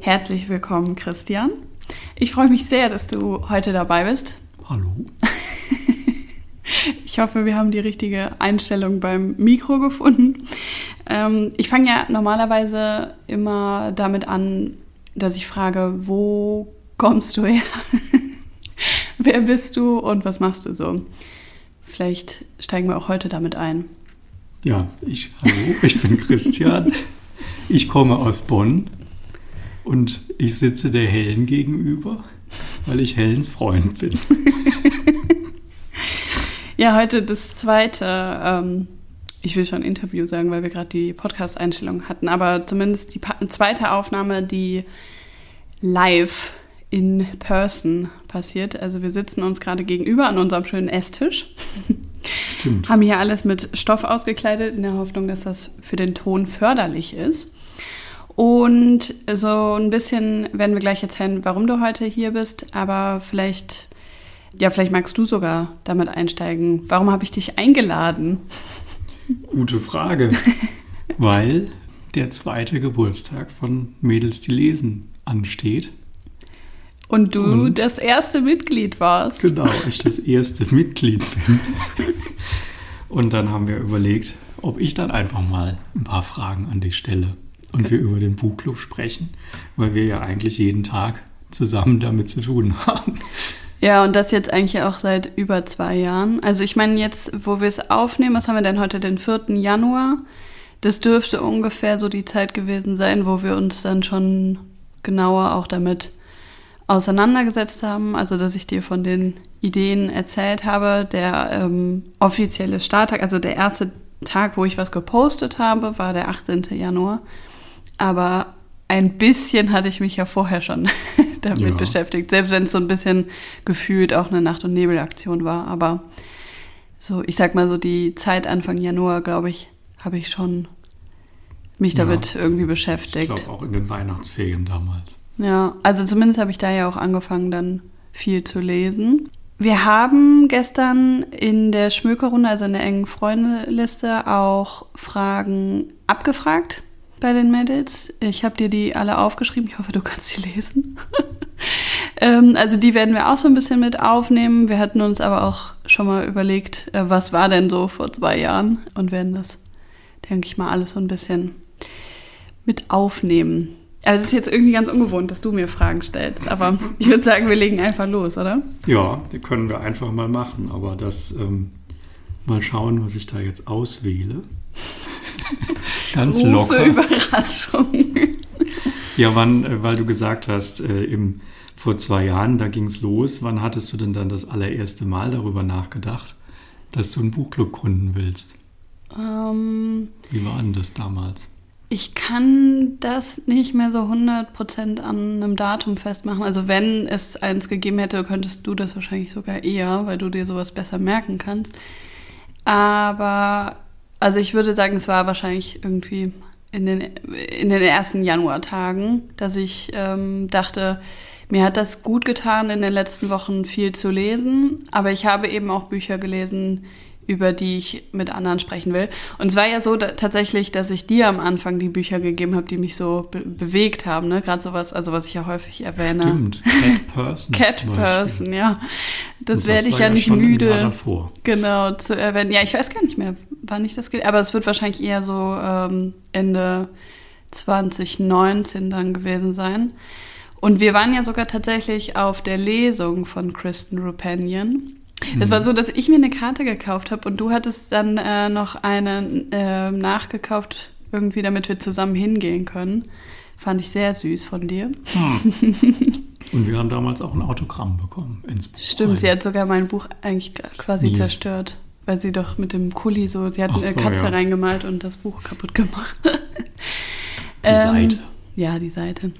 Herzlich willkommen, Christian. Ich freue mich sehr, dass du heute dabei bist. Hallo. Ich hoffe, wir haben die richtige Einstellung beim Mikro gefunden. Ähm, ich fange ja normalerweise immer damit an, dass ich frage, wo kommst du her? Wer bist du und was machst du so? Vielleicht steigen wir auch heute damit ein. Ja, ich, hallo, ich bin Christian. Ich komme aus Bonn und ich sitze der Helen gegenüber, weil ich Helens Freund bin. ja, heute das zweite, ähm, ich will schon Interview sagen, weil wir gerade die Podcast-Einstellung hatten, aber zumindest die zweite Aufnahme, die live in person passiert. Also wir sitzen uns gerade gegenüber an unserem schönen Esstisch. Stimmt. Haben hier alles mit Stoff ausgekleidet, in der Hoffnung, dass das für den Ton förderlich ist. Und so ein bisschen werden wir gleich erzählen, warum du heute hier bist, aber vielleicht, ja, vielleicht magst du sogar damit einsteigen. Warum habe ich dich eingeladen? Gute Frage. Weil der zweite Geburtstag von Mädels, die lesen, ansteht. Und du Und, das erste Mitglied warst. Genau, ich das erste Mitglied bin. Und dann haben wir überlegt, ob ich dann einfach mal ein paar Fragen an dich stelle und wir über den Buchclub sprechen, weil wir ja eigentlich jeden Tag zusammen damit zu tun haben. Ja, und das jetzt eigentlich auch seit über zwei Jahren. Also ich meine, jetzt, wo wir es aufnehmen, was haben wir denn heute, den 4. Januar? Das dürfte ungefähr so die Zeit gewesen sein, wo wir uns dann schon genauer auch damit auseinandergesetzt haben. Also, dass ich dir von den Ideen erzählt habe. Der ähm, offizielle Starttag, also der erste Tag, wo ich was gepostet habe, war der 18. Januar. Aber ein bisschen hatte ich mich ja vorher schon damit ja. beschäftigt, selbst wenn es so ein bisschen gefühlt auch eine Nacht- und Nebelaktion war. Aber so, ich sag mal so, die Zeit Anfang Januar, glaube ich, habe ich schon mich damit ja, irgendwie beschäftigt. Ich glaube auch in den Weihnachtsferien damals. Ja, also zumindest habe ich da ja auch angefangen, dann viel zu lesen. Wir haben gestern in der Schmökerrunde, also in der engen Freundeliste, auch Fragen abgefragt bei den Mädels. Ich habe dir die alle aufgeschrieben. Ich hoffe, du kannst sie lesen. ähm, also die werden wir auch so ein bisschen mit aufnehmen. Wir hatten uns aber auch schon mal überlegt, äh, was war denn so vor zwei Jahren und werden das, denke ich mal, alles so ein bisschen mit aufnehmen. Also es ist jetzt irgendwie ganz ungewohnt, dass du mir Fragen stellst, aber ich würde sagen, wir legen einfach los, oder? Ja, die können wir einfach mal machen, aber das ähm, mal schauen, was ich da jetzt auswähle. Ganz Große locker. Überraschung. ja, wann, äh, weil du gesagt hast, äh, im, vor zwei Jahren, da ging es los. Wann hattest du denn dann das allererste Mal darüber nachgedacht, dass du einen Buchclub gründen willst? Ähm, Wie war denn das damals? Ich kann das nicht mehr so 100% an einem Datum festmachen. Also wenn es eins gegeben hätte, könntest du das wahrscheinlich sogar eher, weil du dir sowas besser merken kannst. Aber also ich würde sagen, es war wahrscheinlich irgendwie in den, in den ersten Januartagen, dass ich ähm, dachte, mir hat das gut getan, in den letzten Wochen viel zu lesen, aber ich habe eben auch Bücher gelesen, über die ich mit anderen sprechen will. Und es war ja so da, tatsächlich, dass ich dir am Anfang die Bücher gegeben habe, die mich so be bewegt haben. Ne? Gerade sowas, also was ich ja häufig erwähne. Stimmt, Cat Person. Cat Person, ja. Das, das werde ich ja, ja nicht müde. Genau, zu erwähnen. Ja, ich weiß gar nicht mehr, wann ich das, aber es wird wahrscheinlich eher so ähm, Ende 2019 dann gewesen sein. Und wir waren ja sogar tatsächlich auf der Lesung von Kristen Rupanian. Es war mhm. so, dass ich mir eine Karte gekauft habe und du hattest dann äh, noch eine äh, nachgekauft, irgendwie, damit wir zusammen hingehen können. Fand ich sehr süß von dir. Hm. und wir haben damals auch ein Autogramm bekommen ins Buch. Stimmt, rein. sie hat sogar mein Buch eigentlich quasi Mir. zerstört. Weil sie doch mit dem Kuli so, sie hat so, eine Katze ja. reingemalt und das Buch kaputt gemacht. Die ähm, Seite. Ja, die Seite.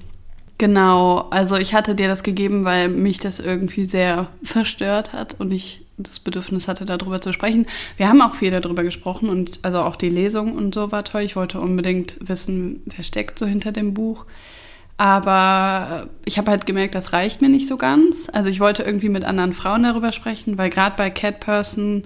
Genau, also ich hatte dir das gegeben, weil mich das irgendwie sehr verstört hat und ich das Bedürfnis hatte, darüber zu sprechen. Wir haben auch viel darüber gesprochen und also auch die Lesung und so war toll. Ich wollte unbedingt wissen, wer steckt so hinter dem Buch. Aber ich habe halt gemerkt, das reicht mir nicht so ganz. Also ich wollte irgendwie mit anderen Frauen darüber sprechen, weil gerade bei Cat Person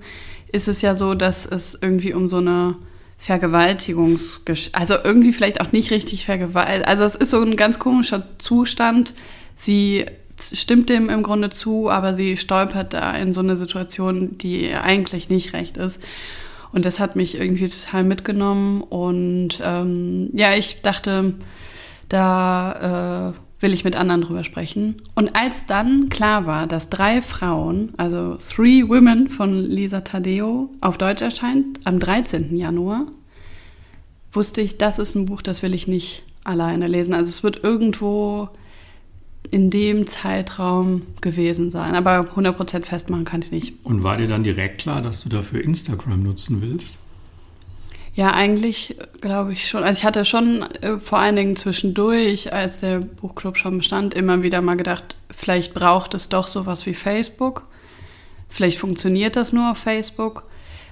ist es ja so, dass es irgendwie um so eine Vergewaltigungsgeschichte, also irgendwie vielleicht auch nicht richtig vergewaltigt. Also es ist so ein ganz komischer Zustand. Sie stimmt dem im Grunde zu, aber sie stolpert da in so eine Situation, die eigentlich nicht recht ist. Und das hat mich irgendwie total mitgenommen. Und ähm, ja, ich dachte, da äh, will ich mit anderen drüber sprechen. Und als dann klar war, dass drei Frauen, also Three Women von Lisa Tadeo, auf Deutsch erscheint, am 13. Januar, wusste ich, das ist ein Buch, das will ich nicht alleine lesen. Also es wird irgendwo in dem Zeitraum gewesen sein. Aber 100% festmachen kann ich nicht. Und war dir dann direkt klar, dass du dafür Instagram nutzen willst? Ja, eigentlich glaube ich schon. Also ich hatte schon äh, vor allen Dingen zwischendurch, als der Buchclub schon bestand, immer wieder mal gedacht, vielleicht braucht es doch sowas wie Facebook. Vielleicht funktioniert das nur auf Facebook.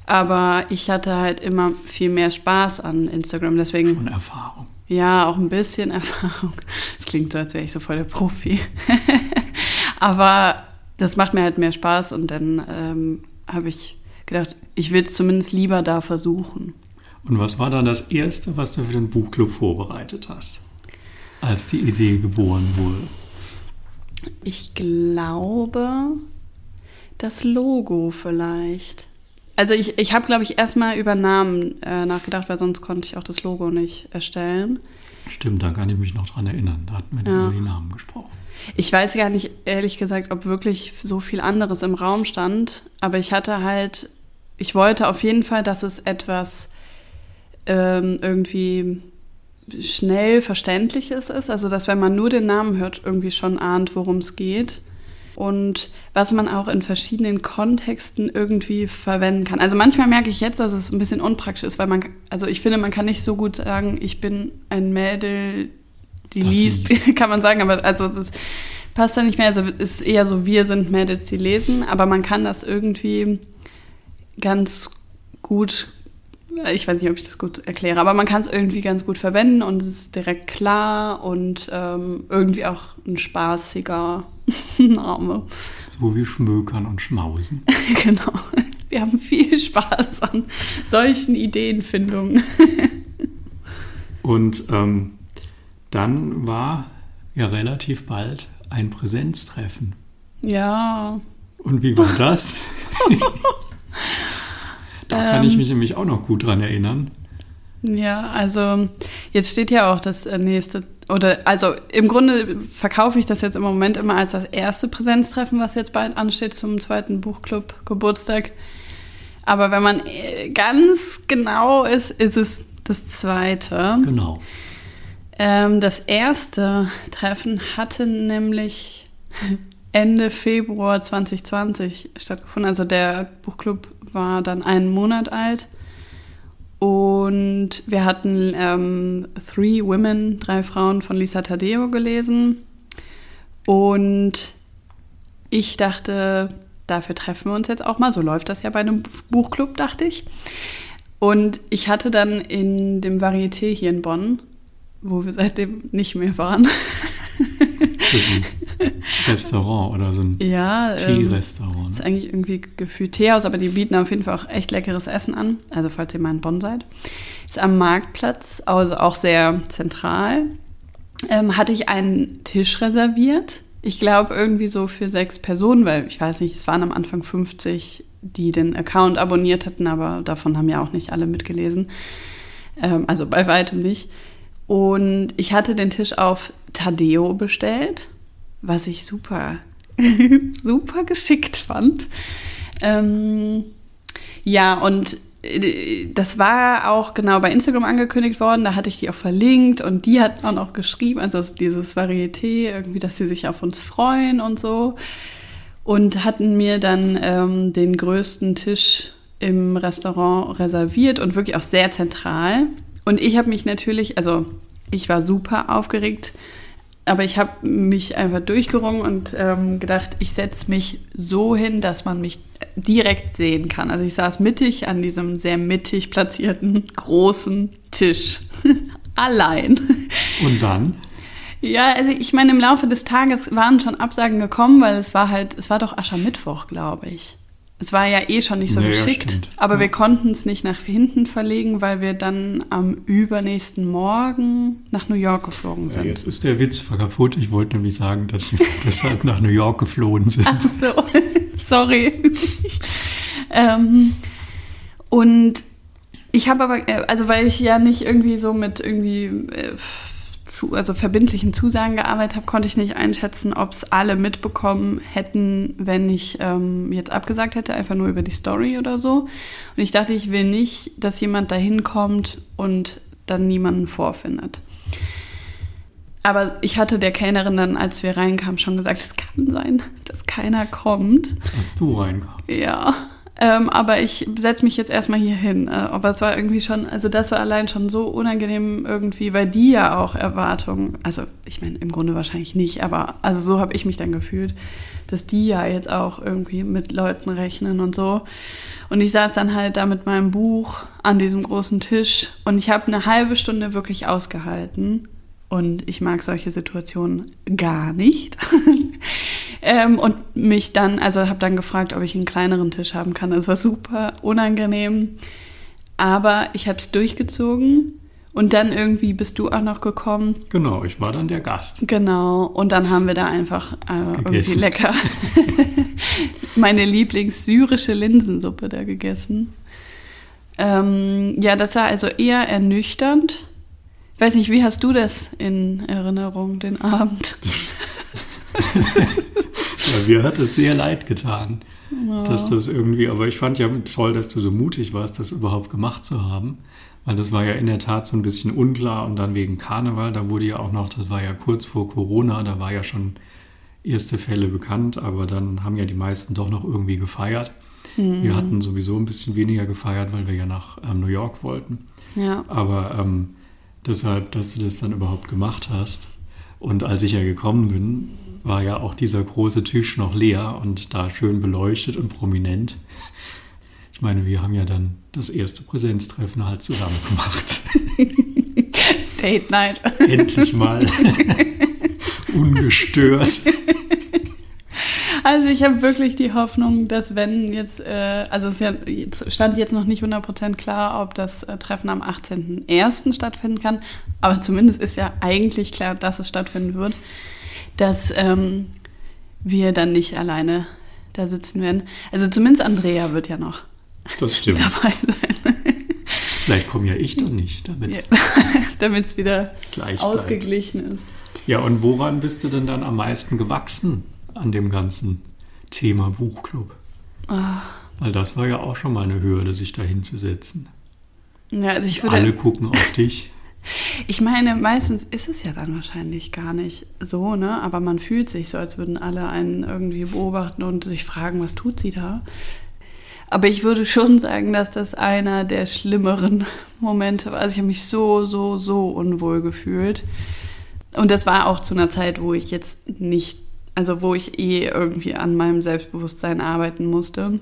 Aber ich hatte halt immer viel mehr Spaß an Instagram. Deswegen. Schon Erfahrung. Ja, auch ein bisschen Erfahrung. Es klingt so, als wäre ich so voll der Profi. Aber das macht mir halt mehr Spaß und dann ähm, habe ich gedacht, ich will es zumindest lieber da versuchen. Und was war dann das Erste, was du für den Buchclub vorbereitet hast, als die Idee geboren wurde? Ich glaube, das Logo vielleicht. Also ich, ich habe, glaube ich, erstmal über Namen äh, nachgedacht, weil sonst konnte ich auch das Logo nicht erstellen. Stimmt, da kann ich mich noch dran erinnern. Da hatten wir ja. über die Namen gesprochen. Ich weiß gar nicht, ehrlich gesagt, ob wirklich so viel anderes im Raum stand. Aber ich hatte halt, ich wollte auf jeden Fall, dass es etwas ähm, irgendwie schnell verständliches ist. Also, dass wenn man nur den Namen hört, irgendwie schon ahnt, worum es geht. Und was man auch in verschiedenen Kontexten irgendwie verwenden kann. Also manchmal merke ich jetzt, dass es ein bisschen unpraktisch ist, weil man, also ich finde, man kann nicht so gut sagen, ich bin ein Mädel, die liest, liest, kann man sagen, aber also das passt da nicht mehr. Also es ist eher so, wir sind Mädels, die lesen, aber man kann das irgendwie ganz gut ich weiß nicht, ob ich das gut erkläre, aber man kann es irgendwie ganz gut verwenden und es ist direkt klar und ähm, irgendwie auch ein spaßiger Name. So wie Schmökern und Schmausen. genau. Wir haben viel Spaß an solchen Ideenfindungen. und ähm, dann war ja relativ bald ein Präsenztreffen. Ja. Und wie war das? Da kann ich ähm. mich nämlich auch noch gut dran erinnern. Ja, also jetzt steht ja auch das äh, nächste, oder also im Grunde verkaufe ich das jetzt im Moment immer als das erste Präsenztreffen, was jetzt bald ansteht zum zweiten Buchclub Geburtstag. Aber wenn man äh, ganz genau ist, ist es das zweite. Genau. Ähm, das erste Treffen hatte nämlich Ende Februar 2020 stattgefunden. Also der Buchclub war dann einen Monat alt. Und wir hatten ähm, Three Women, drei Frauen von Lisa Tadeo gelesen. Und ich dachte, dafür treffen wir uns jetzt auch mal. So läuft das ja bei einem Buchclub, dachte ich. Und ich hatte dann in dem Varieté hier in Bonn, wo wir seitdem nicht mehr waren, Restaurant oder so ein ja, Teerestaurant. Ähm, ist eigentlich irgendwie gefühlt Teehaus, aber die bieten auf jeden Fall auch echt leckeres Essen an. Also falls ihr mal in Bonn seid. Ist am Marktplatz, also auch sehr zentral. Ähm, hatte ich einen Tisch reserviert. Ich glaube irgendwie so für sechs Personen, weil ich weiß nicht, es waren am Anfang 50, die den Account abonniert hatten, aber davon haben ja auch nicht alle mitgelesen. Ähm, also bei weitem nicht. Und ich hatte den Tisch auf Tadeo bestellt was ich super, super geschickt fand. Ähm, ja, und äh, das war auch genau bei Instagram angekündigt worden, da hatte ich die auch verlinkt und die hat auch noch geschrieben, also dieses Varieté, irgendwie, dass sie sich auf uns freuen und so. Und hatten mir dann ähm, den größten Tisch im Restaurant reserviert und wirklich auch sehr zentral. Und ich habe mich natürlich, also ich war super aufgeregt, aber ich habe mich einfach durchgerungen und ähm, gedacht, ich setze mich so hin, dass man mich direkt sehen kann. Also ich saß mittig an diesem sehr mittig platzierten großen Tisch. Allein. Und dann? Ja, also ich meine, im Laufe des Tages waren schon Absagen gekommen, weil es war halt, es war doch Aschermittwoch, glaube ich. Es war ja eh schon nicht so Nee, ja, geschickt, stimmt. aber Ja. wir konnten es nicht nach hinten verlegen, weil wir dann am übernächsten Morgen nach New York geflogen Ja, sind. jetzt ist der Witz kaputt. Ich wollte nämlich sagen, dass wir deshalb nach New York geflohen sind. Ach so, sorry. ähm, und ich habe aber, äh, also weil ich ja nicht irgendwie so mit irgendwie äh, zu, also verbindlichen Zusagen gearbeitet habe, konnte ich nicht einschätzen, ob es alle mitbekommen hätten, wenn ich ähm, jetzt abgesagt hätte, einfach nur über die Story oder so. Und ich dachte, ich will nicht, dass jemand da hinkommt und dann niemanden vorfindet. Aber ich hatte der Kellnerin dann, als wir reinkamen, schon gesagt, es kann sein, dass keiner kommt. Als du reinkamst. Ja, ähm, aber ich setze mich jetzt erstmal hier hin. Äh, aber es war irgendwie schon, also das war allein schon so unangenehm irgendwie, weil die ja auch Erwartungen, also ich meine im Grunde wahrscheinlich nicht, aber also so habe ich mich dann gefühlt, dass die ja jetzt auch irgendwie mit Leuten rechnen und so. Und ich saß dann halt da mit meinem Buch an diesem großen Tisch und ich habe eine halbe Stunde wirklich ausgehalten. Und ich mag solche Situationen gar nicht. ähm, und mich dann, also habe dann gefragt, ob ich einen kleineren Tisch haben kann. Das war super unangenehm. Aber ich habe es durchgezogen. Und dann irgendwie bist du auch noch gekommen. Genau, ich war dann der Gast. Genau. Und dann haben wir da einfach äh, irgendwie lecker meine Lieblings-syrische Linsensuppe da gegessen. Ähm, ja, das war also eher ernüchternd. Ich weiß nicht, wie hast du das in Erinnerung, den Abend? Ja, mir hat es sehr leid getan, dass das irgendwie, aber ich fand ja toll, dass du so mutig warst, das überhaupt gemacht zu haben. Weil das war ja in der Tat so ein bisschen unklar und dann wegen Karneval, da wurde ja auch noch, das war ja kurz vor Corona, da war ja schon erste Fälle bekannt, aber dann haben ja die meisten doch noch irgendwie gefeiert. Wir hatten sowieso ein bisschen weniger gefeiert, weil wir ja nach ähm, New York wollten. Ja. Aber ähm, deshalb, dass du das dann überhaupt gemacht hast. Und als ich ja gekommen bin, war ja auch dieser große Tisch noch leer und da schön beleuchtet und prominent. Ich meine, wir haben ja dann das erste Präsenztreffen halt zusammen gemacht. Date Night. Endlich mal ungestört. Also ich habe wirklich die Hoffnung, dass wenn jetzt, äh, also es ja, stand jetzt noch nicht 100% klar, ob das äh, Treffen am 18.01. stattfinden kann, aber zumindest ist ja eigentlich klar, dass es stattfinden wird, dass ähm, wir dann nicht alleine da sitzen werden. Also zumindest Andrea wird ja noch Das stimmt. dabei sein, Vielleicht komme ja ich dann nicht, damit Ja. damit es wieder gleich bleibt. ausgeglichen ist. Ja, und woran bist du denn dann am meisten gewachsen an dem ganzen Thema Buchclub? Ah. Weil das war ja auch schon mal eine Hürde, sich da hinzusetzen. Ja, also ich würde, Alle gucken auf dich. Ich meine, meistens ist es ja dann wahrscheinlich gar nicht so, ne? Aber man fühlt sich so, als würden alle einen irgendwie beobachten und sich fragen, was tut sie da? Aber ich würde schon sagen, dass das einer der schlimmeren Momente war. Also ich habe mich so, so, so unwohl gefühlt. Und das war auch zu einer Zeit, wo ich jetzt nicht, also wo ich eh irgendwie an meinem Selbstbewusstsein arbeiten musste.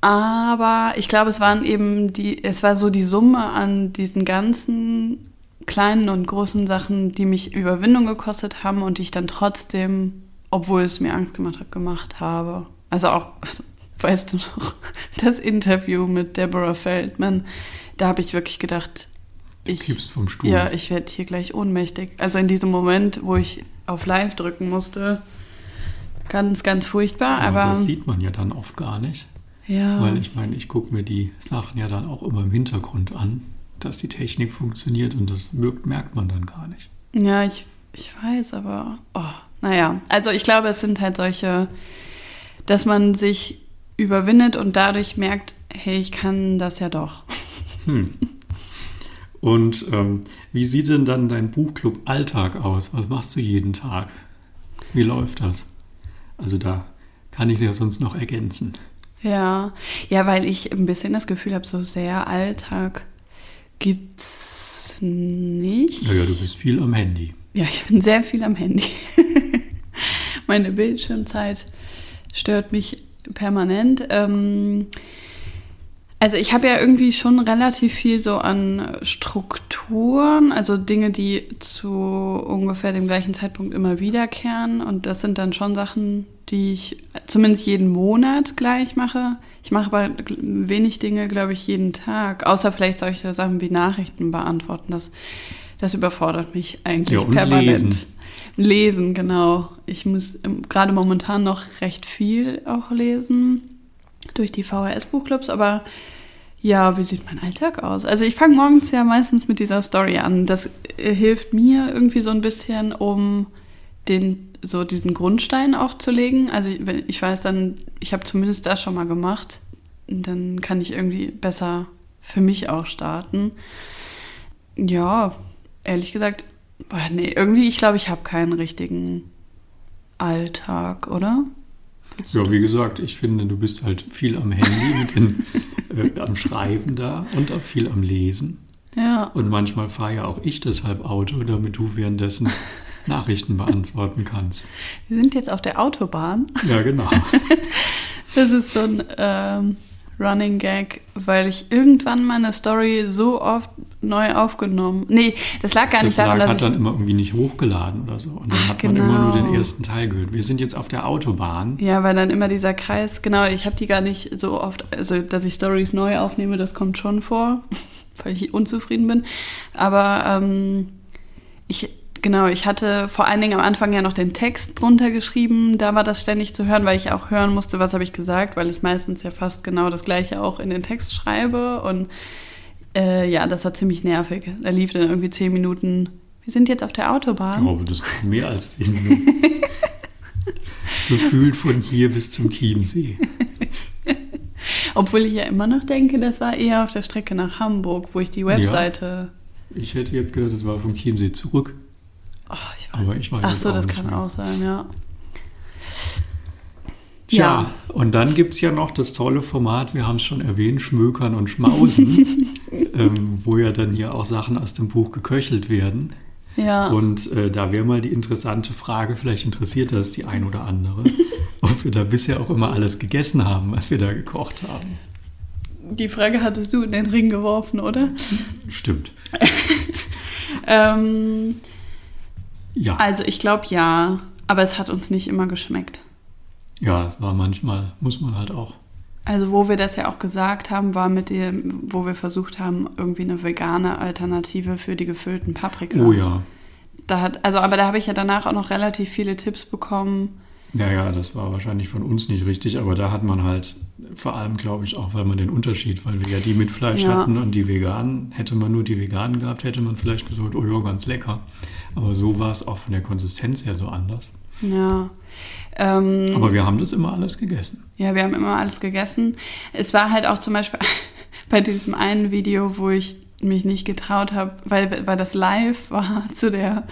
Aber ich glaube, es waren eben die, es war so die Summe an diesen ganzen kleinen und großen Sachen, die mich Überwindung gekostet haben und die ich dann trotzdem, obwohl es mir Angst gemacht hat, gemacht habe. Also auch, weißt du noch, das Interview mit Deborah Feldman, da habe ich wirklich gedacht, ich, Kippst vom Stuhl. ja, ich werde hier gleich ohnmächtig. Also in diesem Moment, wo ich auf Live drücken musste, ganz, ganz furchtbar. Aber aber das sieht man ja dann oft gar nicht. ja, Weil ich meine, ich gucke mir die Sachen ja dann auch immer im Hintergrund an, dass die Technik funktioniert und das wirkt, merkt man dann gar nicht. ja, ich, ich weiß, aber oh, naja. Also ich glaube, es sind halt solche, dass man sich überwindet und dadurch merkt, hey, ich kann das ja doch. Hm. Und ähm, wie sieht denn dann dein Buchclub-Alltag aus? Was machst du jeden Tag? Wie läuft das? Also da kann ich ja sonst noch ergänzen. Ja, ja, weil ich ein bisschen das Gefühl habe, so sehr Alltag gibt's nicht. Naja, du bist viel am Handy. Ja, ich bin sehr viel am Handy. Meine Bildschirmzeit stört mich permanent. Ähm, also ich habe ja irgendwie schon relativ viel so an Strukturen, also Dinge, die zu ungefähr dem gleichen Zeitpunkt immer wiederkehren. Und das sind dann schon Sachen, die ich zumindest jeden Monat gleich mache. Ich mache aber wenig Dinge, glaube ich, jeden Tag, außer vielleicht solche Sachen wie Nachrichten beantworten. Das, das überfordert mich eigentlich Ja, permanent. lesen. Lesen, genau. Ich muss gerade momentan noch recht viel auch lesen durch die VHS-Buchclubs, aber ja, wie sieht mein Alltag aus? Also ich fange morgens ja meistens mit dieser Story an. Das äh, hilft mir irgendwie so ein bisschen, um den so diesen Grundstein auch zu legen. Also ich- weiß dann, ich habe zumindest das schon mal gemacht, dann kann ich irgendwie besser für mich auch starten. Ja, ehrlich gesagt, boah, nee, irgendwie, ich glaube, ich habe keinen richtigen Alltag, oder? Ja, wie gesagt, ich finde, du bist halt viel am Handy, mit den, äh, am Schreiben da und auch viel am Lesen. Ja. Und manchmal fahre ja auch ich deshalb Auto, damit du währenddessen Nachrichten beantworten kannst. Wir sind jetzt auf der Autobahn. Ja, genau. Das ist so ein ähm, Running Gag, weil ich irgendwann meine Story so oft neu aufgenommen. Nee, das lag gar Das nicht daran, lag, dass hat dann immer irgendwie nicht hochgeladen oder so. Und dann Ach, hat man immer nur genau. den ersten Teil gehört. Wir sind jetzt auf der Autobahn. Ja, weil dann immer dieser Kreis, genau, ich habe die gar nicht so oft, also dass ich Stories neu aufnehme, das kommt schon vor, weil ich unzufrieden bin. Aber ähm, ich, genau, ich hatte vor allen Dingen am Anfang ja noch den Text drunter geschrieben, da war das ständig zu hören, weil ich auch hören musste, was habe ich gesagt, weil ich meistens ja fast genau das gleiche auch in den Text schreibe. Und äh, ja, das war ziemlich nervig. Da lief dann irgendwie zehn Minuten. Wir sind jetzt auf der Ich Autobahn. glaube, das war mehr als zehn Minuten. Gefühlt von hier bis zum Chiemsee. Obwohl ich ja immer noch denke, das war eher auf der Strecke nach Hamburg, wo ich die Webseite. Ich hätte jetzt gedacht, das war vom Chiemsee zurück. Oh, ich. Aber ich weiß Ach so, das kann mehr. auch sein, ja. Tja, Ja. und dann gibt es ja noch das tolle Format, wir haben es schon erwähnt, Schmökern und Schmausen, ähm, wo ja dann hier auch Sachen aus dem Buch geköchelt werden. Ja. Und äh, da wäre mal die interessante Frage, vielleicht interessiert das die ein oder andere, ob wir da bisher auch immer alles gegessen haben, was wir da gekocht haben. die Frage hattest du in den Ring geworfen, oder? Stimmt. Ähm, Ja, also ich glaube ja, aber es hat uns nicht immer geschmeckt. ja, das war manchmal, muss man halt auch. Also wo wir das ja auch gesagt haben, war mit dem, wo wir versucht haben, irgendwie eine vegane Alternative für die gefüllten Paprika. Oh ja. Da hat, also, aber da habe ich ja danach auch noch relativ viele Tipps bekommen. Ja, ja, das war wahrscheinlich von uns nicht richtig, aber da hat man halt vor allem, glaube ich, auch, weil man den Unterschied, weil wir ja die mit Fleisch Ja. hatten und die veganen, hätte man nur die veganen gehabt, hätte man vielleicht gesagt, oh ja, ganz lecker. Aber so war es auch von der Konsistenz her so anders. Ja. Ähm, Aber wir haben das immer alles gegessen. Ja, wir haben immer alles gegessen. Es war halt auch zum Beispiel bei diesem einen Video, wo ich mich nicht getraut habe, weil, weil das live war, zu der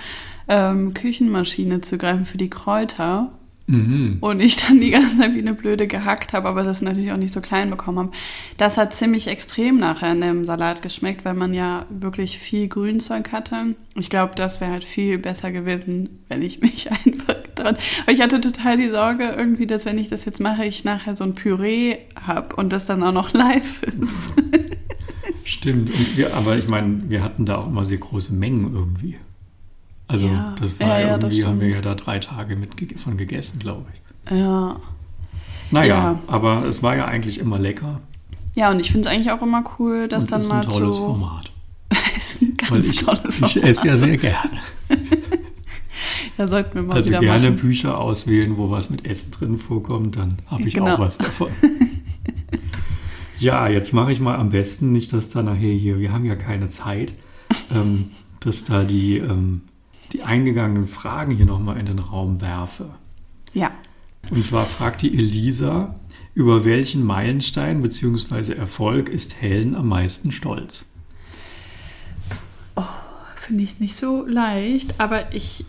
ähm, Küchenmaschine zu greifen für die Kräuter. Mhm. Und ich dann die ganze Zeit wie eine Blöde gehackt habe, aber das natürlich auch nicht so klein bekommen habe. Das hat ziemlich extrem nachher in dem Salat geschmeckt, weil man ja wirklich viel Grünzeug hatte. Ich glaube, das wäre halt viel besser gewesen, wenn ich mich einfach dran. Aber ich hatte total die Sorge irgendwie, dass wenn ich das jetzt mache, ich nachher so ein Püree habe und das dann auch noch live ist. Stimmt. Wir, aber ich meine, wir hatten da auch immer sehr große Mengen irgendwie. Also Ja. das war Ja, ja, ja, das irgendwie, haben wir ja da drei Tage mit von gegessen, glaube ich. ja. Naja, Ja. aber es war ja eigentlich immer lecker. Ja, und ich finde es eigentlich auch immer cool, dass und dann ist mal ein tolles so. Format. ist ein ganz ich, tolles ich esse ja sehr gerne. Da sollten wir mal Also wieder gerne machen. Bücher auswählen, wo was mit Essen drin vorkommt, dann habe ich Genau. auch was davon. ja, jetzt mache ich mal am besten, nicht, dass da nachher hier, wir haben ja keine Zeit, ähm, dass da die, ähm, die eingegangenen Fragen hier nochmal in den Raum werfe. Ja. Und zwar fragt die Elisa, über welchen Meilenstein bzw. Erfolg ist Helen am meisten stolz? Finde ich nicht so leicht, aber ich,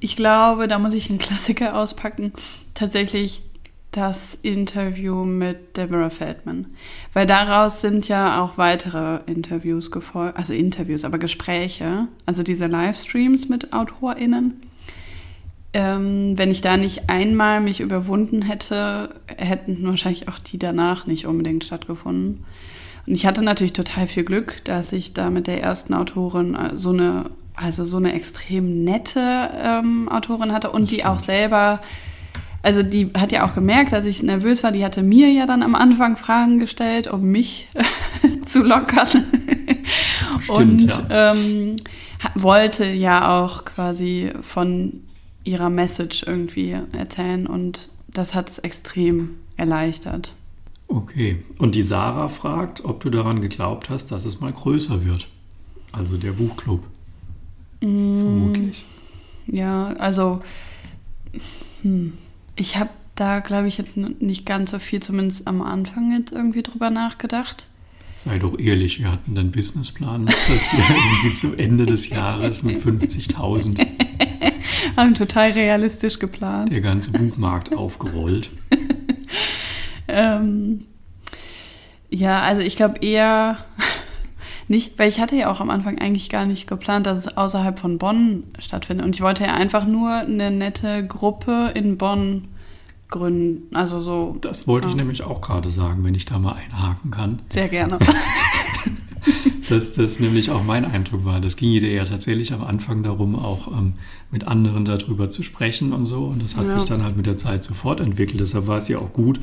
ich glaube, da muss ich einen Klassiker auspacken. Tatsächlich das Interview mit Deborah Feldman. Weil daraus sind ja auch weitere Interviews gefolgt, also Interviews, aber Gespräche, also diese Livestreams mit AutorInnen. Ähm, wenn ich da nicht einmal mich überwunden hätte, hätten wahrscheinlich auch die danach nicht unbedingt stattgefunden. Und ich hatte natürlich total viel Glück, dass ich da mit der ersten Autorin äh, so eine, also so eine extrem nette ähm, Autorin hatte und die auch selber also die hat ja auch gemerkt, dass ich nervös war. Die hatte mir ja dann am Anfang Fragen gestellt, um mich zu lockern. Stimmt, und ja. ähm, wollte ja auch quasi von ihrer Message irgendwie erzählen und das hat es extrem erleichtert. Okay, und die Sarah fragt, ob du daran geglaubt hast, dass es mal größer wird. Also der Buchclub. Mm, Vermutlich. Ja, also hm, ich habe da, glaube ich, jetzt nicht ganz so viel, zumindest am Anfang jetzt irgendwie drüber nachgedacht. Sei doch ehrlich, wir hatten einen Businessplan, dass wir irgendwie zum Ende des Jahres mit 50.000 haben total realistisch geplant. Der ganze Buchmarkt aufgerollt. ähm, ja, also ich glaube eher nicht, weil ich hatte ja auch am Anfang eigentlich gar nicht geplant, dass es außerhalb von Bonn stattfindet. Und ich wollte ja einfach nur eine nette Gruppe in Bonn gründen. Also so. Das wollte ja. ich nämlich auch gerade sagen, wenn ich da mal einhaken kann. Sehr gerne. dass das nämlich auch mein Eindruck war. Das ging ja tatsächlich am Anfang darum, auch ähm, mit anderen darüber zu sprechen und so. Und das hat ja. sich dann halt mit der Zeit sofort entwickelt. Deshalb war es ja auch gut,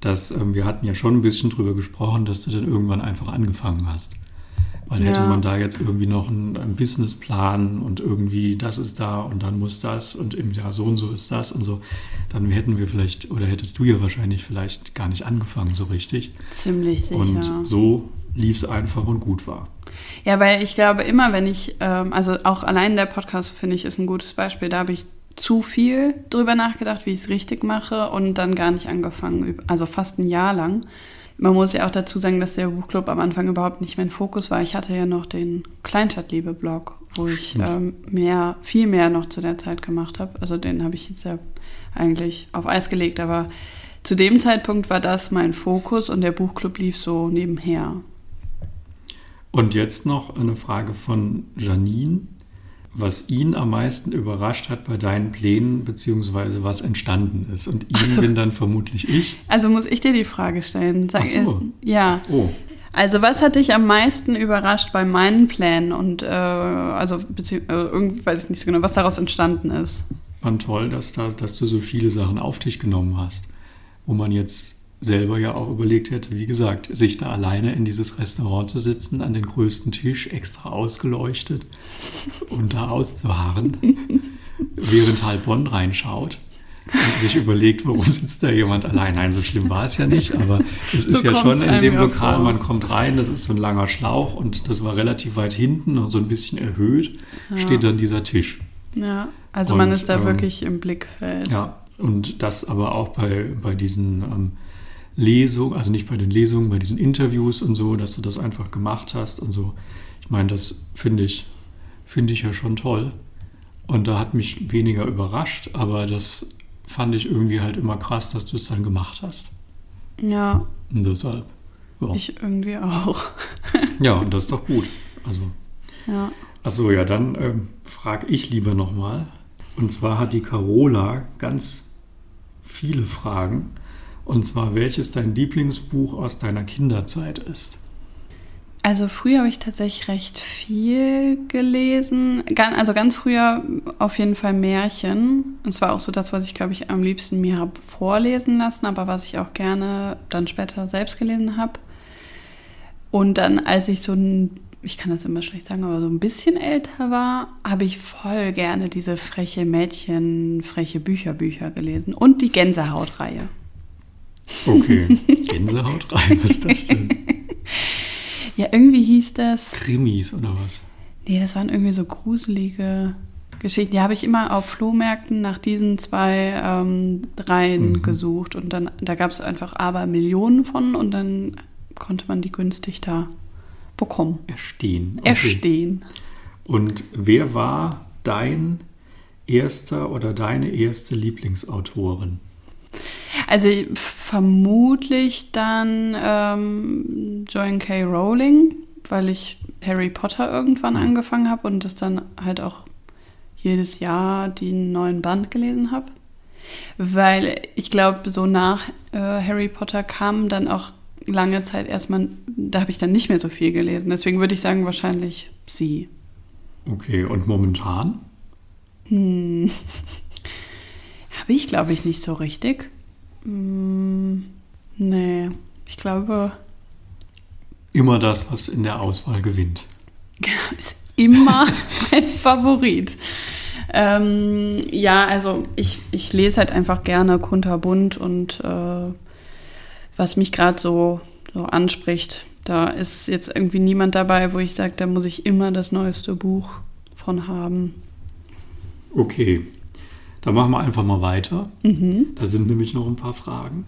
dass ähm, wir hatten ja schon ein bisschen drüber gesprochen, dass du dann irgendwann einfach angefangen hast. Weil ja. hätte man da jetzt irgendwie noch einen, einen, Businessplan und irgendwie das ist da und dann muss das und im Jahr so und so ist das und so, dann hätten wir vielleicht oder hättest du ja wahrscheinlich vielleicht gar nicht angefangen so richtig. Ziemlich sicher. Und so lief es einfach und gut war. Ja, weil ich glaube immer, wenn ich, ähm, also auch allein der Podcast finde ich ist ein gutes Beispiel, da habe ich zu viel drüber nachgedacht, wie ich es richtig mache und dann gar nicht angefangen, also fast ein Jahr lang. Man muss ja auch dazu sagen, dass der Buchclub am Anfang überhaupt nicht mein Fokus war. Ich hatte ja noch den Kleinstadtliebe-Blog, wo ich ähm, mehr, viel mehr noch zu der Zeit gemacht habe. Also den habe ich jetzt ja eigentlich auf Eis gelegt, aber zu dem Zeitpunkt war das mein Fokus und der Buchclub lief so nebenher. Und jetzt noch eine Frage von Janine was ihn am meisten überrascht hat bei deinen Plänen, beziehungsweise was entstanden ist. Und ihn so. bin dann vermutlich ich. Also muss ich dir die Frage stellen. Sag, Ach so. Ja. Oh. Also was hat dich am meisten überrascht bei meinen Plänen und äh, also äh, irgendwie weiß ich nicht so genau, was daraus entstanden ist? Fand toll, dass, da, dass du so viele Sachen auf dich genommen hast, wo man jetzt selber ja auch überlegt hätte, wie gesagt, sich da alleine in dieses Restaurant zu sitzen, an den größten Tisch, extra ausgeleuchtet und da auszuharren, während halb Bonn reinschaut und sich überlegt, warum sitzt da jemand allein. Nein, so schlimm war es ja nicht, aber es ist so ja schon in dem Lokal, man kommt rein, das ist so ein langer Schlauch und das war relativ weit hinten und so ein bisschen erhöht, ja. steht dann dieser Tisch. Ja, also und, man ist da ähm, wirklich im Blickfeld. Ja, und das aber auch bei, bei diesen ähm, Lesung, also nicht bei den Lesungen, bei diesen Interviews und so, dass du das einfach gemacht hast und so. Ich meine, das finde ich, finde ich ja schon toll. Und da hat mich weniger überrascht, aber das fand ich irgendwie halt immer krass, dass du es dann gemacht hast. Ja. Und deshalb. Ja. Ich irgendwie auch. ja, und das ist doch gut. Also. Ja. Achso, ja, dann ähm, frage ich lieber nochmal. Und zwar hat die Carola ganz viele Fragen. Und zwar, welches dein Lieblingsbuch aus deiner Kinderzeit ist. Also früher habe ich tatsächlich recht viel gelesen. Also ganz früher auf jeden Fall Märchen. Und zwar auch so das, was ich, glaube ich, am liebsten mir habe vorlesen lassen, aber was ich auch gerne dann später selbst gelesen habe. Und dann, als ich so ein, ich kann das immer schlecht sagen, aber so ein bisschen älter war, habe ich voll gerne diese freche Mädchen, freche Bücher, Bücher gelesen. Und die Gänsehautreihe. Okay. Gänsehaut rein, was ist das denn? Ja, irgendwie hieß das. Krimis oder was? Nee, das waren irgendwie so gruselige Geschichten. Die habe ich immer auf Flohmärkten nach diesen zwei ähm, Reihen mhm. gesucht. Und dann, da gab es einfach aber Millionen von und dann konnte man die günstig da bekommen. Erstehen. Okay. Erstehen. Und wer war dein erster oder deine erste Lieblingsautorin? Also vermutlich dann ähm, Joan K. Rowling, weil ich Harry Potter irgendwann angefangen habe und das dann halt auch jedes Jahr den neuen Band gelesen habe. Weil ich glaube, so nach äh, Harry Potter kam dann auch lange Zeit erstmal, da habe ich dann nicht mehr so viel gelesen. Deswegen würde ich sagen, wahrscheinlich sie. Okay, und momentan? Hm. habe ich, glaube ich, nicht so richtig. Hm, nee, ich glaube. Immer das, was in der Auswahl gewinnt. Genau, ist immer mein Favorit. Ähm, ja, also ich, ich lese halt einfach gerne kunterbunt und äh, was mich gerade so, so anspricht, da ist jetzt irgendwie niemand dabei, wo ich sage, da muss ich immer das neueste Buch von haben. Okay, dann machen wir einfach mal weiter. Mhm. Da sind nämlich noch ein paar Fragen.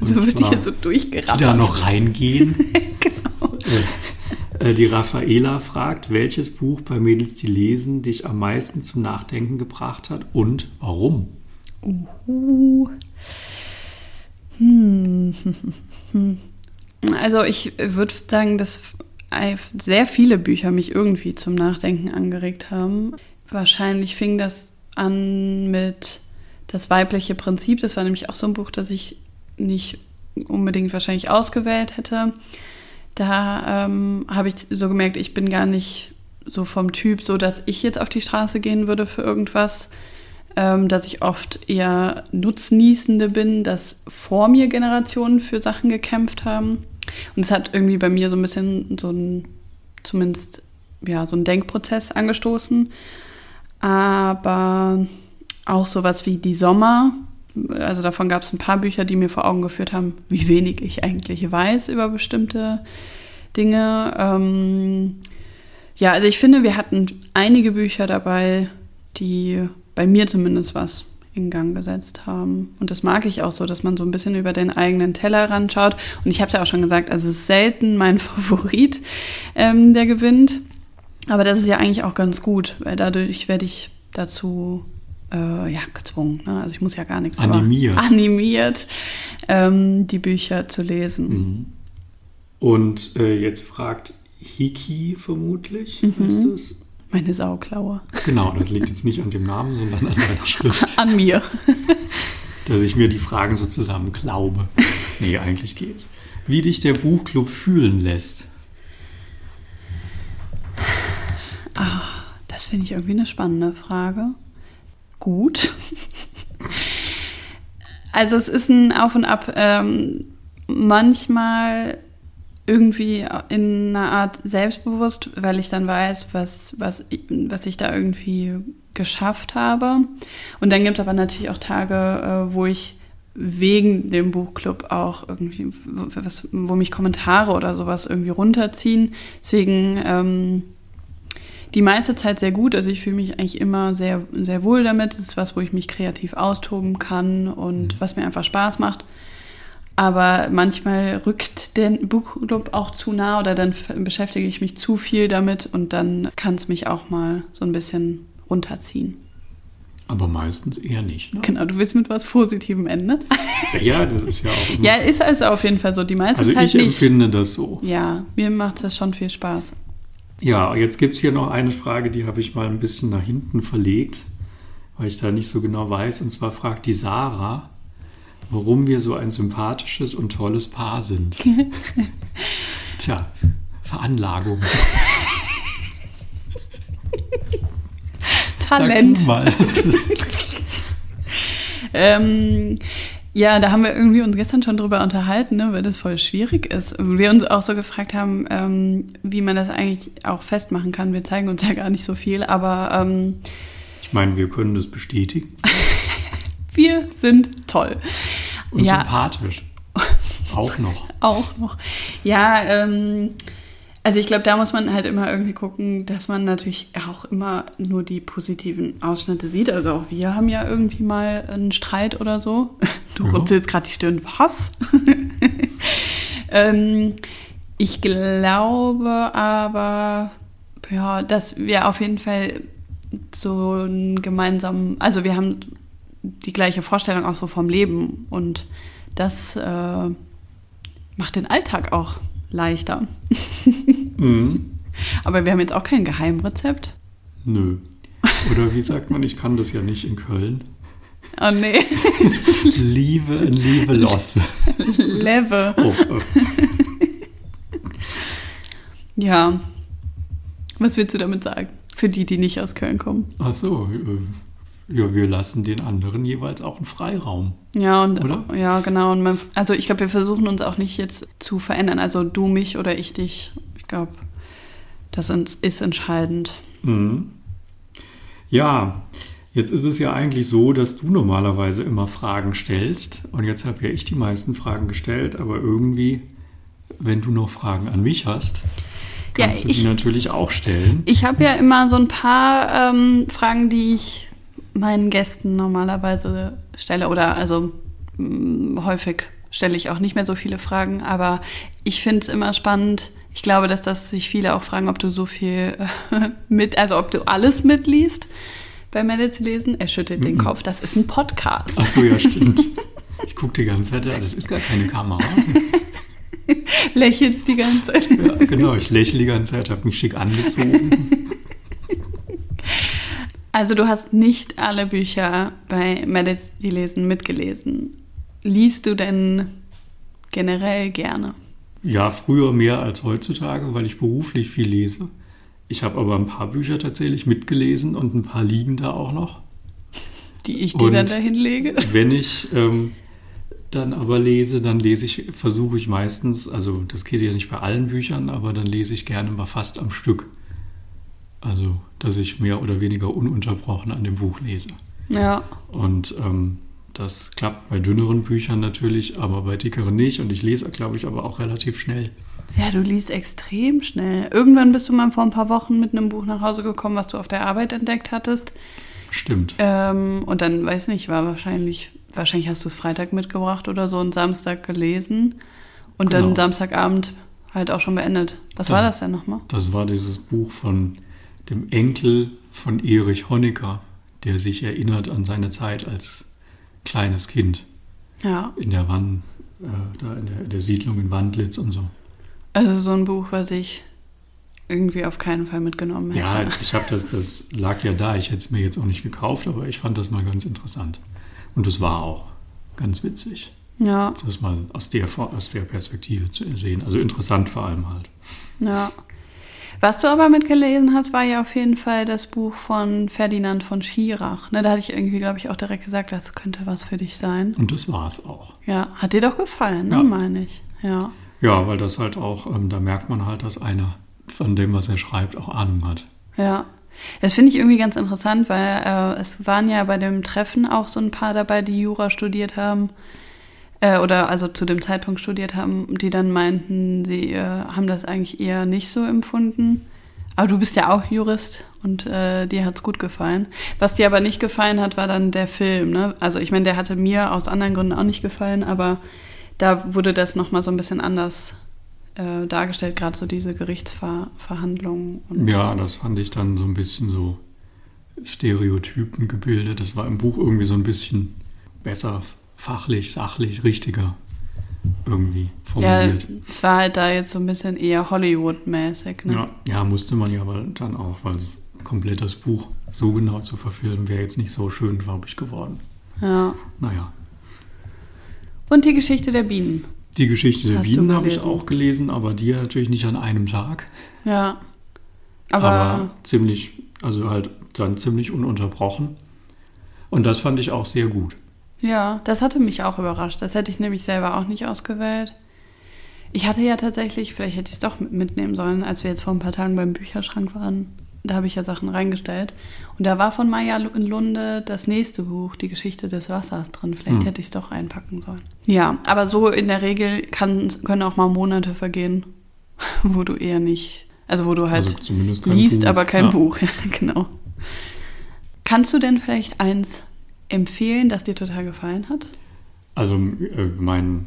Und so wird die jetzt so durchgerattert. Die da noch reingehen. genau. Äh, die Raffaela fragt, welches Buch bei Mädels, die lesen, dich am meisten zum Nachdenken gebracht hat und warum? Uh. Hm. Also ich würde sagen, dass sehr viele Bücher mich irgendwie zum Nachdenken angeregt haben. Wahrscheinlich fing das an mit das weibliche Prinzip. Das war nämlich auch so ein Buch, das ich nicht unbedingt wahrscheinlich ausgewählt hätte da ähm, habe ich so gemerkt, ich bin gar nicht so vom Typ, so dass ich jetzt auf die Straße gehen würde für irgendwas, ähm, dass ich oft eher Nutznießende bin, dass vor mir Generationen für Sachen gekämpft haben. Und es hat irgendwie bei mir so ein bisschen so ein, zumindest ja, so ein Denkprozess angestoßen. Aber auch sowas wie die Sommer, also davon gab es ein paar Bücher, die mir vor Augen geführt haben, wie wenig ich eigentlich weiß über bestimmte Dinge. Ähm, ja, also ich finde, wir hatten einige Bücher dabei, die bei mir zumindest was in Gang gesetzt haben. Und das mag ich auch so, dass man so ein bisschen über den eigenen Teller ranschaut. Und ich habe es ja auch schon gesagt, also es ist selten mein Favorit, ähm, der gewinnt. Aber das ist ja eigentlich auch ganz gut, weil dadurch werde ich dazu äh, ja, gezwungen. Ne? Also ich muss ja gar nichts. Animiert. animiert, ähm, die Bücher zu lesen. Mhm. Und äh, jetzt fragt Hiki vermutlich, mhm. heißt es? Meine Sauklaue. Genau, das liegt jetzt nicht an dem Namen, sondern an deiner Schrift. an mir. Dass ich mir die Fragen so zusammen glaube. Nee, eigentlich geht's. Wie dich der Buchclub fühlen lässt. Ah, das finde ich irgendwie eine spannende Frage gut. Also es ist ein Auf und Ab. Ähm, manchmal irgendwie in einer Art selbstbewusst, weil ich dann weiß, was, was, was ich da irgendwie geschafft habe. Und dann gibt es aber natürlich auch Tage, äh, wo ich wegen dem Buchclub auch irgendwie, was, wo mich Kommentare oder sowas irgendwie runterziehen. Deswegen ähm, die meiste Zeit sehr gut. Also ich fühle mich eigentlich immer sehr, sehr wohl damit. Es ist was, wo ich mich kreativ austoben kann und mhm. was mir einfach Spaß macht. Aber manchmal rückt der Buchclub auch zu nah oder dann beschäftige ich mich zu viel damit und dann kann es mich auch mal so ein bisschen runterziehen. Aber meistens eher nicht. Ne? Genau, du willst mit was Positivem enden. Ja, das ist ja auch. Immer ja, ist also auf jeden Fall so. Die meiste also Zeit nicht. Also ich empfinde das so. Ja, mir macht das schon viel Spaß. Ja, jetzt gibt es hier noch eine Frage, die habe ich mal ein bisschen nach hinten verlegt, weil ich da nicht so genau weiß. Und zwar fragt die Sarah, warum wir so ein sympathisches und tolles Paar sind. Tja, Veranlagung. Talent. Sag mal. ähm, ja, da haben wir irgendwie uns gestern schon drüber unterhalten, ne, weil das voll schwierig ist. Wir uns auch so gefragt haben, ähm, wie man das eigentlich auch festmachen kann. Wir zeigen uns ja gar nicht so viel, aber ähm, ich meine, wir können das bestätigen. wir sind toll. Und ja. sympathisch. Auch noch. auch noch. Ja, ähm, also ich glaube, da muss man halt immer irgendwie gucken, dass man natürlich auch immer nur die positiven Ausschnitte sieht. Also auch wir haben ja irgendwie mal einen Streit oder so. Du ja. runzelst gerade die Stirn. Was? ähm, ich glaube aber, ja, dass wir auf jeden Fall so einen gemeinsamen, also wir haben die gleiche Vorstellung auch so vom Leben und das äh, macht den Alltag auch leichter. Mhm. Aber wir haben jetzt auch kein Geheimrezept. Nö. Oder wie sagt man, ich kann das ja nicht in Köln. Oh nee, Liebe, Liebe Losse. Leve. Oh, Ja. Was willst du damit sagen? Für die, die nicht aus Köln kommen. ach so. Äh, ja, wir lassen den anderen jeweils auch einen Freiraum. Ja, und Oder? ja, genau. Und man, also ich glaube, wir versuchen uns auch nicht jetzt zu verändern. Also du mich oder ich dich. Ich glaube, das ist entscheidend. Mhm. Ja, jetzt ist es ja eigentlich so, dass du normalerweise immer Fragen stellst. Und jetzt habe ja ich die meisten Fragen gestellt, aber irgendwie, wenn du noch Fragen an mich hast, Ja, kannst du ich- die natürlich auch stellen. Ich habe ja immer so ein paar ähm, Fragen, die ich meinen Gästen normalerweise stelle. Oder also mh, häufig stelle ich auch nicht mehr so viele Fragen. Aber ich finde es immer spannend. Ich glaube, dass das sich viele auch fragen, ob du so viel äh, mit, also ob du alles mitliest bei Medits lesen. Er schüttelt den Mhm. Kopf. Das ist ein Podcast. Ach so, ja, stimmt. Ich gucke die ganze Zeit, das ist gar keine Kamera. Lächelst die ganze Zeit. Ja, genau, ich lächle die ganze Zeit, habe mich schick angezogen. Also du hast nicht alle Bücher bei Medits die lesen mitgelesen. Liest du denn generell gerne? Ja, früher mehr als heutzutage, weil ich beruflich viel lese. Ich habe aber ein paar Bücher tatsächlich mitgelesen und ein paar liegen da auch noch. Die ich dir Und- dann dahin lege? Wenn ich ähm, dann aber lese, dann lese ich, versuche ich meistens, also das geht ja nicht bei allen Büchern, aber dann lese ich gerne mal fast am Stück. Also, dass ich mehr oder weniger ununterbrochen an dem Buch lese. Ja. Und ähm, das klappt bei dünneren Büchern natürlich, aber bei dickeren nicht. Und ich lese, glaube ich, aber auch relativ schnell. Ja, du liest extrem schnell. Irgendwann bist du mal vor ein paar Wochen mit einem Buch nach Hause gekommen, was du auf der Arbeit entdeckt hattest. Stimmt. Ähm, und dann, weiß nicht, war wahrscheinlich, wahrscheinlich hast du es Freitag mitgebracht oder so und Samstag gelesen. Und Genau. dann Samstagabend halt auch schon beendet. Was Ja. war das denn nochmal? Das war dieses Buch von dem Enkel von Erich Honecker, der sich erinnert an seine Zeit als kleines Kind Ja. in der Wann, äh, da in der, in der Siedlung in Wandlitz und so. Also so ein Buch, was ich irgendwie auf keinen Fall mitgenommen hätte. Ja, ich habe das, das lag ja da. Ich hätte es mir jetzt auch nicht gekauft, aber ich fand das mal ganz interessant. Und es war auch ganz witzig, Ja, das mal aus der, aus der Perspektive zu sehen. Also interessant vor allem halt. ja. Was du aber mitgelesen hast, war ja auf jeden Fall das Buch von Ferdinand von Schirach. Ne, da hatte ich irgendwie, glaube ich, auch direkt gesagt, das könnte was für dich sein. Und das war es auch. Ja, hat dir doch gefallen, ne, Ja. meine ich. Ja. Ja, weil das halt auch, ähm, da merkt man halt, dass einer von dem, was er schreibt, auch Ahnung hat. Ja. Das finde ich irgendwie ganz interessant, weil äh, es waren ja bei dem Treffen auch so ein paar dabei, die Jura studiert haben. Äh, oder also zu dem Zeitpunkt studiert haben, die dann meinten, sie äh, haben das eigentlich eher nicht so empfunden. Aber du bist ja auch Jurist und äh, dir hat's gut gefallen. Was dir aber nicht gefallen hat, war dann der Film. Ne? Also ich meine, der hatte mir aus anderen Gründen auch nicht gefallen, aber da wurde das nochmal so ein bisschen anders äh, dargestellt, gerade so diese Gerichtsverhandlungen. Ja, das fand ich dann so ein bisschen so Stereotypen gebildet. Das war im Buch irgendwie so ein bisschen besser, fachlich, sachlich, richtiger irgendwie Ja, formuliert. es war halt da jetzt so ein bisschen eher Hollywood-mäßig. Ne? Ja, ja, musste man ja aber dann auch, weil komplett das Buch so genau zu verfilmen, wäre jetzt nicht so schön, glaube ich, geworden. ja. Naja. Und die Geschichte der Bienen. Die Geschichte der Hast Bienen habe ich auch gelesen, aber die natürlich nicht an einem Tag. Ja. Aber, aber ziemlich, also halt dann ziemlich ununterbrochen. Und das fand ich auch sehr gut. Ja, das hatte mich auch überrascht. Das hätte ich nämlich selber auch nicht ausgewählt. Ich hatte ja tatsächlich, vielleicht hätte ich es doch mit- mitnehmen sollen, als wir jetzt vor ein paar Tagen beim Bücherschrank waren. Da habe ich ja Sachen reingestellt. Und da war von Maya in Lunde das nächste Buch, die Geschichte des Wassers drin. Vielleicht Hm. hätte ich es doch einpacken sollen. Ja, aber so in der Regel kann, können auch mal Monate vergehen, wo du eher nicht, also wo du halt also liest, Buch. aber kein Ja. Buch. genau. Kannst du denn vielleicht eins empfehlen, das dir total gefallen hat? Also äh, mein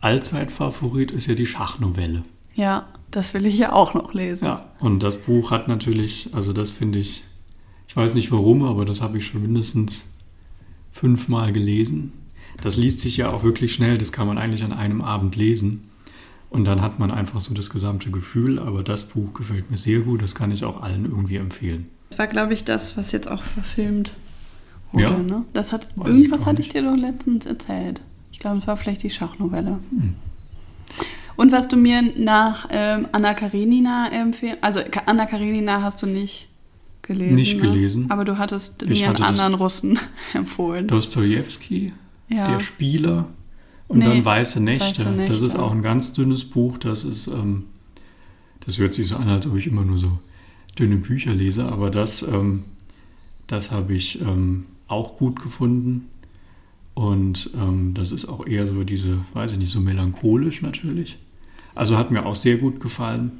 Allzeitfavorit ist ja die Schachnovelle. Ja, das will ich ja auch noch lesen. Ja, und das Buch hat natürlich, also das finde ich, ich weiß nicht warum, aber das habe ich schon mindestens fünfmal gelesen. Das liest sich ja auch wirklich schnell, das kann man eigentlich an einem Abend lesen. Und dann hat man einfach so das gesamte Gefühl, aber das Buch gefällt mir sehr gut, das kann ich auch allen irgendwie empfehlen. Das war, glaube ich, das, was jetzt auch verfilmt wurde. Ja. Ne? Das hat, Weiß irgendwas hatte ich dir doch letztens erzählt. Ich glaube, es war vielleicht die Schachnovelle. Und was du mir nach ähm, Anna Karenina empfehlen, also Anna Karenina hast du nicht gelesen. Nicht ne? gelesen. Aber du hattest Ich mir einen hatte das- anderen Russen empfohlen. Dostojewski, ja. der Spieler und Nee, dann Weiße Nächte. Weiße Das ist Nächte. auch ein ganz dünnes Buch. Das ist, ähm, das hört sich so an, als ob ich immer nur so dünne Bücher lese, aber das, ähm, das habe ich ähm, auch gut gefunden. Und ähm, das ist auch eher so diese, weiß ich nicht, so melancholisch natürlich. Also hat mir auch sehr gut gefallen.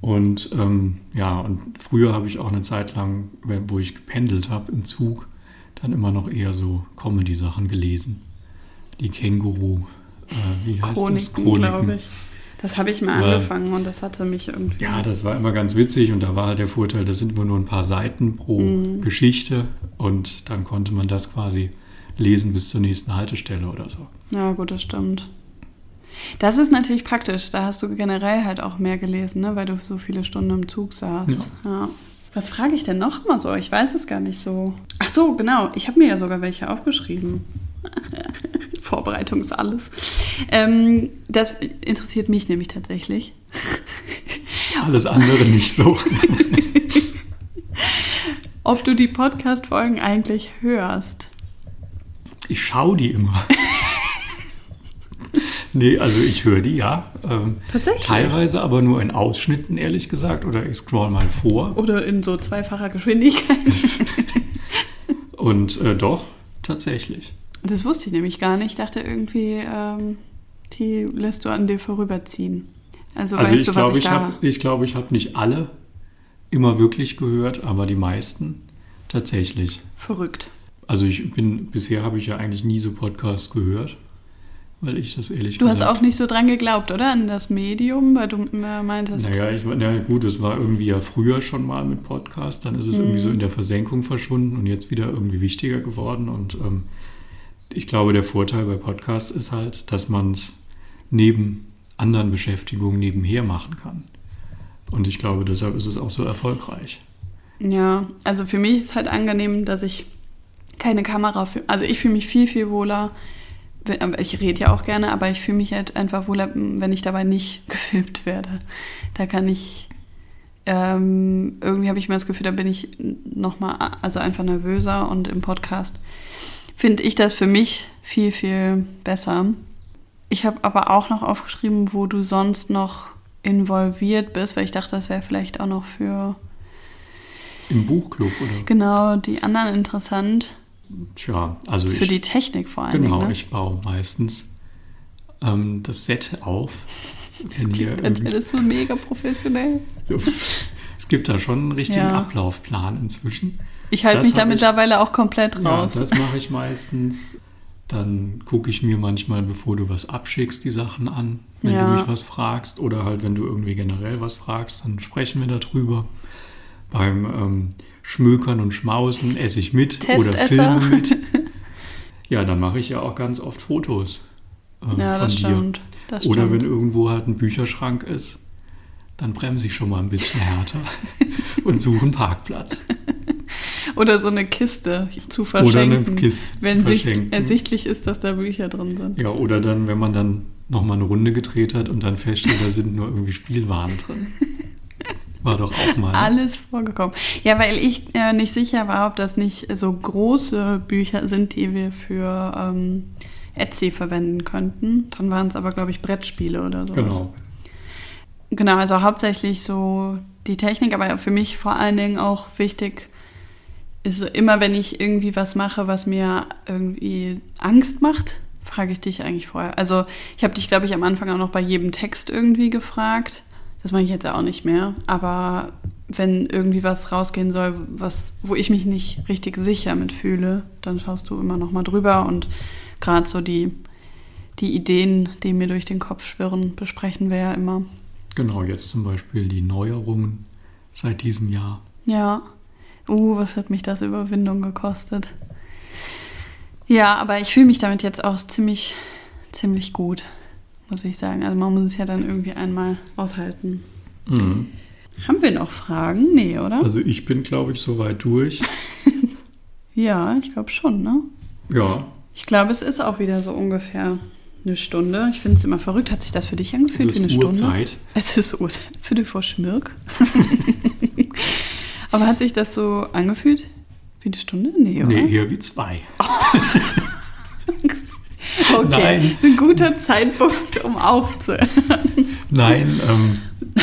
Und ähm, ja, und früher habe ich auch eine Zeit lang, wo ich gependelt habe im Zug, dann immer noch eher so Comedy-Sachen gelesen. Die Känguru, äh, wie heißt das? Chroniken, glaube ich. Das habe ich mal Ja. angefangen und das hatte mich irgendwie. Ja, das war immer ganz witzig und da war halt der Vorteil, das sind immer nur ein paar Seiten pro Mhm. Geschichte und dann konnte man das quasi lesen bis zur nächsten Haltestelle oder so. Ja, gut, das stimmt. Das ist natürlich praktisch. Da hast du generell halt auch mehr gelesen, ne? weil du so viele Stunden im Zug saßt. Ja. Was frage ich denn noch mal so? Ich weiß es gar nicht so. Ach so, genau. Ich habe mir ja sogar welche aufgeschrieben. Vorbereitung ist alles. Ähm, das interessiert mich nämlich tatsächlich. Alles andere nicht so. Ob du die Podcast-Folgen eigentlich hörst. Ich schaue die immer. nee, also ich höre die, ja. Ähm, Tatsächlich? Teilweise aber nur in Ausschnitten, ehrlich gesagt, oder ich scroll mal vor. Oder in so zweifacher Geschwindigkeit. Und äh, doch, tatsächlich. Das wusste ich nämlich gar nicht. Ich dachte irgendwie, ähm, die lässt du an dir vorüberziehen. Also, Also weißt ich du, was glaube, ich ich da... habe ich glaube, ich habe nicht alle immer wirklich gehört, aber die meisten tatsächlich. Verrückt. Also ich bin, bisher habe ich ja eigentlich nie so Podcasts gehört, weil ich das ehrlich Du hast gesagt... auch nicht so dran geglaubt, oder? An das Medium, weil du äh, meintest... Naja, ich, na gut, es war irgendwie ja früher schon mal mit Podcast, dann ist es irgendwie Mhm. so in der Versenkung verschwunden und jetzt wieder irgendwie wichtiger geworden. Und ähm, ich glaube, der Vorteil bei Podcasts ist halt, dass man es neben anderen Beschäftigungen nebenher machen kann. Und ich glaube, deshalb ist es auch so erfolgreich. Ja, also für mich ist halt angenehm, dass ich keine Kamera... Für, also ich fühle mich viel, viel wohler. Ich rede ja auch gerne, aber ich fühle mich halt einfach wohler, wenn ich dabei nicht gefilmt werde. Da kann ich... Ähm, irgendwie habe ich mir das Gefühl, da bin ich nochmal, also einfach nervöser und im Podcast finde ich das für mich viel, viel besser. Ich habe aber auch noch aufgeschrieben, wo du sonst noch involviert bist, weil ich dachte, das wäre vielleicht auch noch für Im Buchclub, oder? genau die anderen interessant. Tja, also Für ich, die Technik vor allem. genau, ne? ich baue meistens ähm, das Set auf. Wenn hier Klingt, als wäre das so mega professionell. es gibt da schon einen richtigen Ja. Ablaufplan inzwischen. Ich halte Das mich da mittlerweile auch komplett Ja, raus. das mache ich meistens. Dann gucke ich mir manchmal, bevor du was abschickst, die Sachen an, wenn Ja. du mich was fragst. Oder halt, wenn du irgendwie generell was fragst, dann sprechen wir darüber. Beim ähm, Schmökern und Schmausen esse ich mit oder filme mit. Ja, dann mache ich ja auch ganz oft Fotos ähm, ja, von dir. Oder stimmt. wenn irgendwo halt ein Bücherschrank ist, dann bremse ich schon mal ein bisschen härter und suche einen Parkplatz. Oder so eine Kiste zu Oder eine verschenken. Kiste zu wenn sich verschenken. ersichtlich ist, dass da Bücher drin sind. Ja, oder dann, wenn man dann nochmal eine Runde gedreht hat und dann feststellt, da sind nur irgendwie Spielwaren drin. War doch auch mal. Alles vorgekommen. Ja, weil ich äh, nicht sicher war, ob das nicht so große Bücher sind, die wir für ähm, Etsy verwenden könnten. Dann waren es aber, glaube ich, Brettspiele oder sowas. Genau. Genau, also hauptsächlich so die Technik, aber für mich vor allen Dingen auch wichtig ist so immer, wenn ich irgendwie was mache, was mir irgendwie Angst macht, frage ich dich eigentlich vorher. Also ich habe dich, glaube ich, am Anfang auch noch bei jedem Text irgendwie gefragt. Das mache ich jetzt auch nicht mehr. Aber wenn irgendwie was rausgehen soll, was, wo ich mich nicht richtig sicher mitfühle, dann schaust du immer noch mal drüber und gerade so die, die Ideen, die mir durch den Kopf schwirren, besprechen wir ja immer. Genau, jetzt zum Beispiel die Neuerungen seit diesem Jahr. Ja. Uh, was hat mich das Überwindung gekostet? Ja, aber ich fühle mich damit jetzt auch ziemlich, ziemlich gut, muss ich sagen. Also man muss es ja dann irgendwie einmal aushalten. Mhm. Haben wir noch Fragen? Nee, oder? Also ich bin, glaube ich, soweit durch. ja, ich glaube schon, ne? Ja. Ich glaube, es ist auch wieder so ungefähr eine Stunde. Ich finde es immer verrückt. Hat sich das für dich angefühlt Es wie eine ist Stunde? Uhrzeit. Es ist Uhrzeit. Für dich vor Schmirk. Aber hat sich das so angefühlt wie eine Stunde? Nee, oder? Nee, eher wie zwei. okay. Nein. Ein guter Zeitpunkt, um aufzuhören. Nein, ähm,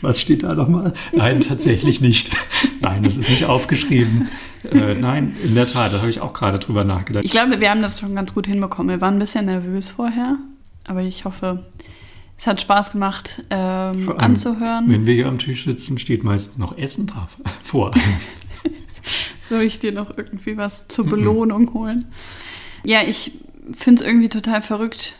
was steht da nochmal? Nein, tatsächlich nicht. Nein, das ist nicht aufgeschrieben. Äh, nein, in der Tat, da habe ich auch gerade drüber nachgedacht. Ich glaube, wir haben das schon ganz gut hinbekommen. Wir waren ein bisschen nervös vorher, aber ich hoffe, es hat Spaß gemacht ähm, allem, anzuhören. Wenn wir hier am Tisch sitzen, steht meistens noch Essen drauf vor. Soll ich dir noch irgendwie was zur Belohnung holen? Ja, ich finde es irgendwie total verrückt,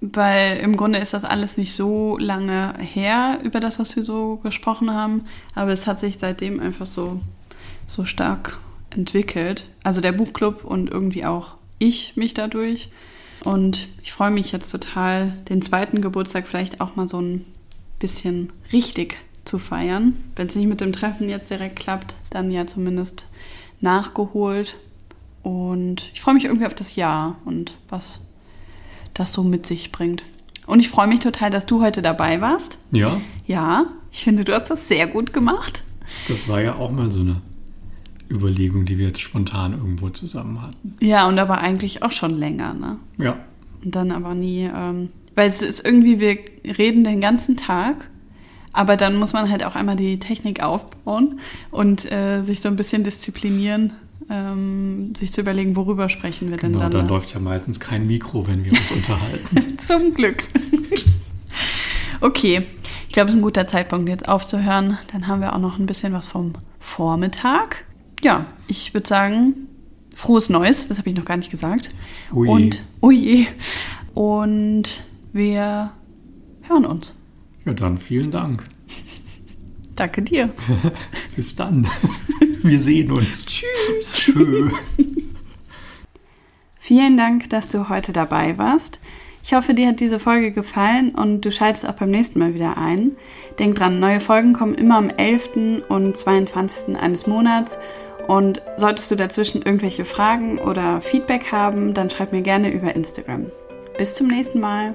weil im Grunde ist das alles nicht so lange her über das, was wir so gesprochen haben, aber es hat sich seitdem einfach so, so stark entwickelt. Also der Buchclub und irgendwie auch ich mich dadurch. Und ich freue mich jetzt total, den zweiten Geburtstag vielleicht auch mal so ein bisschen richtig zu feiern. Wenn es nicht mit dem Treffen jetzt direkt klappt, dann ja zumindest nachgeholt. Und ich freue mich irgendwie auf das Jahr und was das so mit sich bringt. Und ich freue mich total, dass du heute dabei warst. Ja, Ja, ich finde, du hast das sehr gut gemacht. das war ja auch mal so eine Überlegung, die wir jetzt spontan irgendwo zusammen hatten. Ja, und aber eigentlich auch schon länger, ne? Ja, Und dann aber nie, ähm, weil es ist irgendwie, wir reden den ganzen Tag, aber dann muss man halt auch einmal die Technik aufbauen und äh, sich so ein bisschen disziplinieren, ähm, sich zu überlegen, worüber sprechen wir denn genau, dann. da ne? läuft ja meistens kein Mikro, wenn wir uns unterhalten. Zum Glück. okay, ich glaube, es ist ein guter Zeitpunkt, jetzt aufzuhören. Dann haben wir auch noch ein bisschen was vom Vormittag. Ja, ich würde sagen, frohes Neues, das habe ich noch gar nicht gesagt. Ui. Und, oh je. Und wir hören uns. Ja, dann vielen Dank. Danke dir. Bis dann. Wir sehen uns. Tschüss. Tschö. Vielen Dank, dass du heute dabei warst. Ich hoffe, dir hat diese Folge gefallen und du schaltest auch beim nächsten Mal wieder ein. Denk dran, neue Folgen kommen immer am 11. und 22. eines Monats. Und solltest du dazwischen irgendwelche Fragen oder Feedback haben, dann schreib mir gerne über Instagram. Bis zum nächsten Mal.